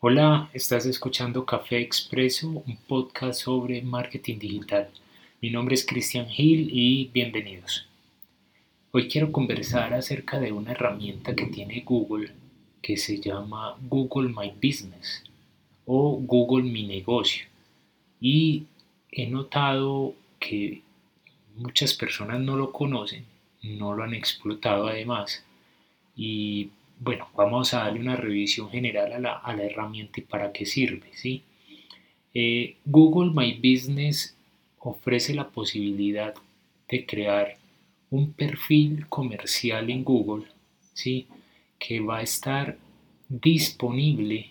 Hola, estás escuchando Café Expreso, un podcast sobre marketing digital. Mi nombre es Cristian Gil y bienvenidos. Hoy quiero conversar acerca de una herramienta que tiene Google que se llama Google My Business o Google Mi Negocio. Y he notado que muchas personas no lo conocen, no lo han explotado además. Y bueno, vamos a darle una revisión general a la, herramienta y para qué sirve. ¿sí? Eh, Google My Business ofrece la posibilidad de crear un perfil comercial en Google ¿sí? que va a estar disponible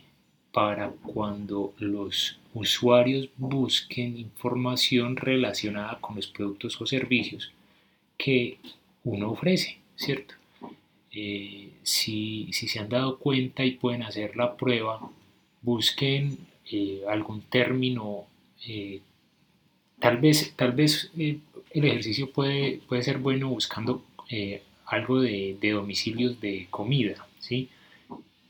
para cuando los usuarios busquen información relacionada con los productos o servicios que uno ofrece, ¿cierto? Eh, si, se han dado cuenta y pueden hacer la prueba, busquen eh, algún término, eh, tal vez, tal vez el ejercicio puede, puede ser bueno buscando algo de, domicilios de comida, ¿sí?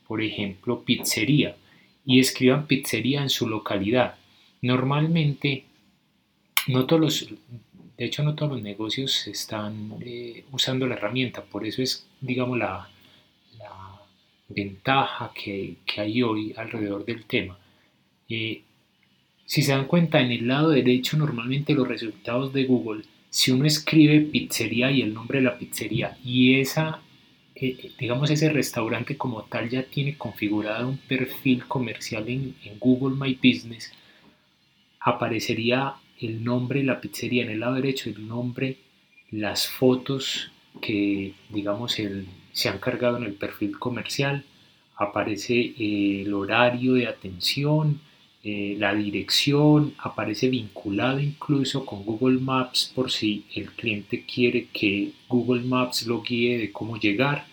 por ejemplo pizzería, y escriban pizzería en su localidad. Normalmente, no todos los, de hecho, no todos los negocios están eh, usando la herramienta, por eso es, digamos, la, ventaja que, hay hoy alrededor del tema. Eh, si se dan cuenta, en el lado derecho normalmente los resultados de Google, si uno escribe pizzería y el nombre de la pizzería y esa, eh, digamos, ese restaurante como tal ya tiene configurado un perfil comercial en, en Google My Business, aparecería el nombre de la pizzería en el lado derecho, el nombre, las fotos que digamos el, se han cargado en el perfil comercial, aparece eh, el horario de atención, eh, la dirección, aparece vinculado incluso con Google Maps por si el cliente quiere que Google Maps lo guíe de cómo llegar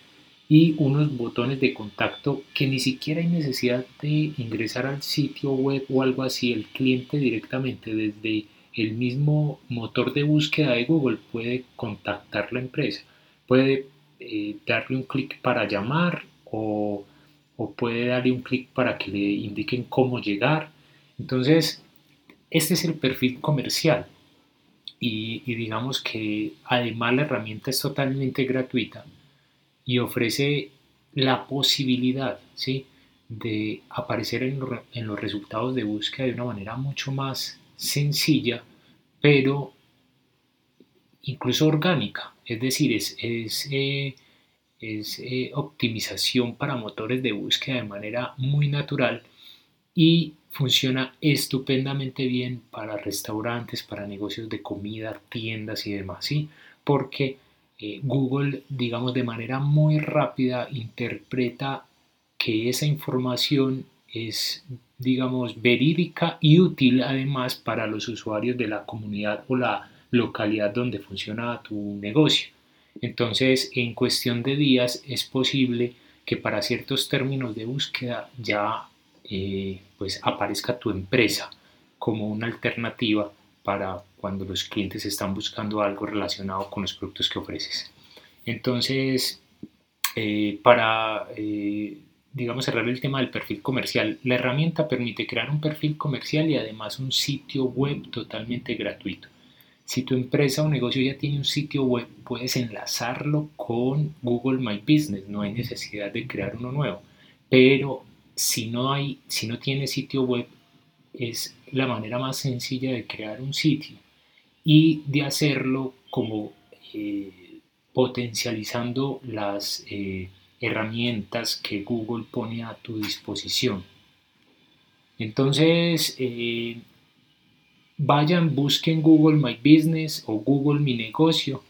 y unos botones de contacto que ni siquiera hay necesidad de ingresar al sitio web o algo así, el cliente directamente desde el mismo motor de búsqueda de Google puede contactar la empresa, puede eh, darle un clic para llamar o, puede darle un clic para que le indiquen cómo llegar. Entonces, este es el perfil comercial y, digamos que además la herramienta es totalmente gratuita y ofrece la posibilidad ¿sí? de aparecer en, en los resultados de búsqueda de una manera mucho más sencilla, pero incluso orgánica, es decir, es, es, eh, eh, optimización para motores de búsqueda de manera muy natural y funciona estupendamente bien para restaurantes, para negocios de comida, tiendas y demás, ¿sí? Porque eh, Google, digamos, de manera muy rápida interpreta que esa información es digamos, verídica y útil además para los usuarios de la comunidad o la localidad donde funciona tu negocio. Entonces, en cuestión de días es posible que para ciertos términos de búsqueda ya eh, pues aparezca tu empresa como una alternativa para cuando los clientes están buscando algo relacionado con los productos que ofreces. Entonces, eh, para eh, digamos, cerrar el tema del perfil comercial. La herramienta permite crear un perfil comercial y además un sitio web totalmente gratuito. Si tu empresa o negocio ya tiene un sitio web, puedes enlazarlo con Google My Business. No hay necesidad de crear uno nuevo. Pero si no, hay, si no tiene sitio web, es la manera más sencilla de crear un sitio y de hacerlo como eh, potencializando las... Eh, herramientas que Google pone a tu disposición. Entonces, eh, vayan, busquen Google My Business o Google Mi Negocio.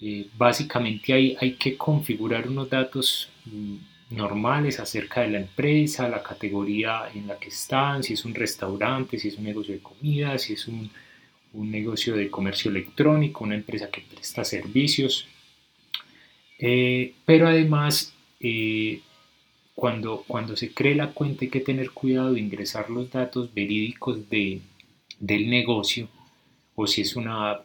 Eh, básicamente hay, hay que configurar unos datos mm, normales acerca de la empresa, la categoría en la que están, si es un restaurante, si es un negocio de comida, si es un, un negocio de comercio electrónico, una empresa que presta servicios. Eh, pero además eh, cuando, se cree la cuenta hay que tener cuidado de ingresar los datos verídicos de, del negocio o si es una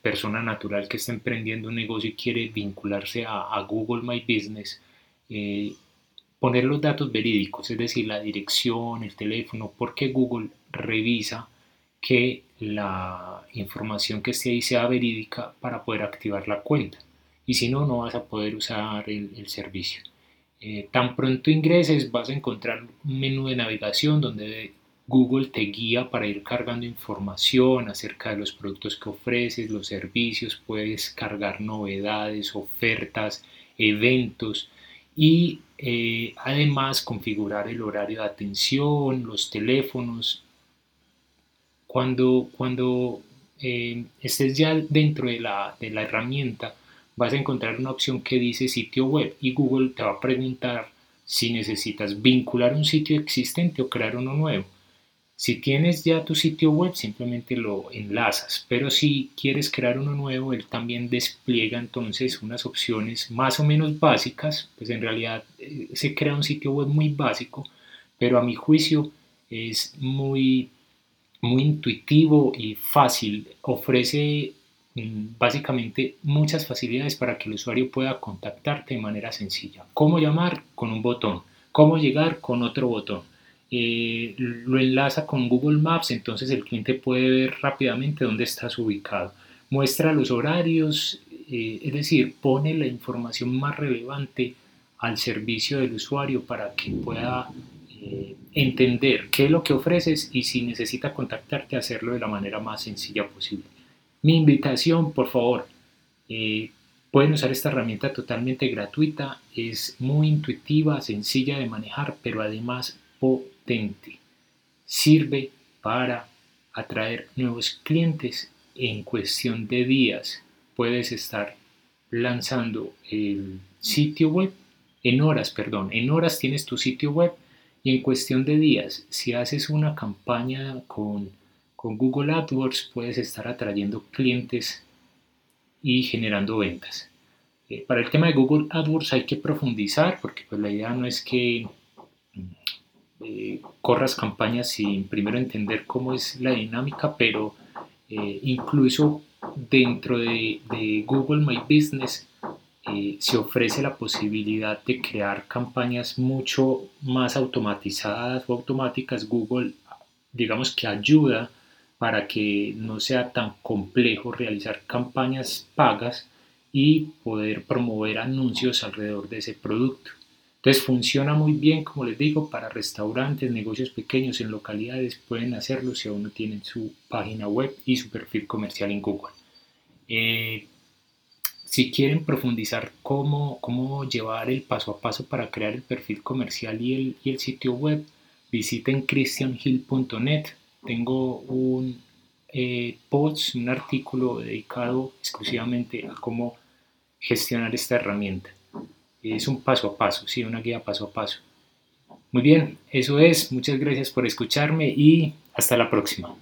persona natural que está emprendiendo un negocio y quiere vincularse a, Google My Business, eh, poner los datos verídicos, es decir, la dirección, el teléfono, porque Google revisa que la información que esté ahí sea verídica para poder activar la cuenta. Y si no, no vas a poder usar el, servicio. Eh, tan pronto ingreses vas a encontrar un menú de navegación donde Google te guía para ir cargando información acerca de los productos que ofreces, los servicios, puedes cargar novedades, ofertas, eventos y eh, además configurar el horario de atención, los teléfonos. Cuando, cuando eh, estés ya dentro de la, de la herramienta, vas a encontrar una opción que dice sitio web y Google te va a preguntar si necesitas vincular un sitio existente o crear uno nuevo. Si tienes ya tu sitio web, simplemente lo enlazas, pero si quieres crear uno nuevo, él también despliega entonces unas opciones más o menos básicas, pues en realidad eh, se crea un sitio web muy básico, pero a mi juicio es muy, muy intuitivo y fácil, ofrece básicamente muchas facilidades para que el usuario pueda contactarte de manera sencilla. ¿Cómo llamar? Con un botón. ¿Cómo llegar? Con otro botón eh, lo enlaza con Google Maps, entonces el cliente puede ver rápidamente dónde estás ubicado. Muestra los horarios, eh, es decir, pone la información más relevante al servicio del usuario para que pueda eh, entender qué es lo que ofreces y si necesita contactarte, hacerlo de la manera más sencilla posible. Mi invitación, por favor, pueden usar esta herramienta totalmente gratuita, es muy intuitiva, sencilla de manejar, pero además potente. Sirve para atraer nuevos clientes en cuestión de días. Puedes estar lanzando el sitio web en horas, perdón, en horas tienes tu sitio web y en cuestión de días, si haces una campaña con, con Google AdWords, puedes estar atrayendo clientes y generando ventas. Eh, para el tema de Google AdWords hay que profundizar porque pues la idea no es que eh, corras campañas sin primero entender cómo es la dinámica, pero eh, incluso dentro de, Google My Business eh, se ofrece la posibilidad de crear campañas mucho más automatizadas o automáticas. Google, digamos que ayuda para que no sea tan complejo realizar campañas pagas y poder promover anuncios alrededor de ese producto. Entonces funciona muy bien, como les digo, para restaurantes, negocios pequeños en localidades, pueden hacerlo si aún no tienen su página web y su perfil comercial en Google. Eh, si quieren profundizar cómo, cómo llevar el paso a paso para crear el perfil comercial y el, y el sitio web, visiten christianhill.net. Tengo un eh, post, un artículo dedicado exclusivamente a cómo gestionar esta herramienta es un paso a paso, sí, una guía paso a paso. Muy bien, eso es. Muchas gracias por escucharme y hasta la próxima.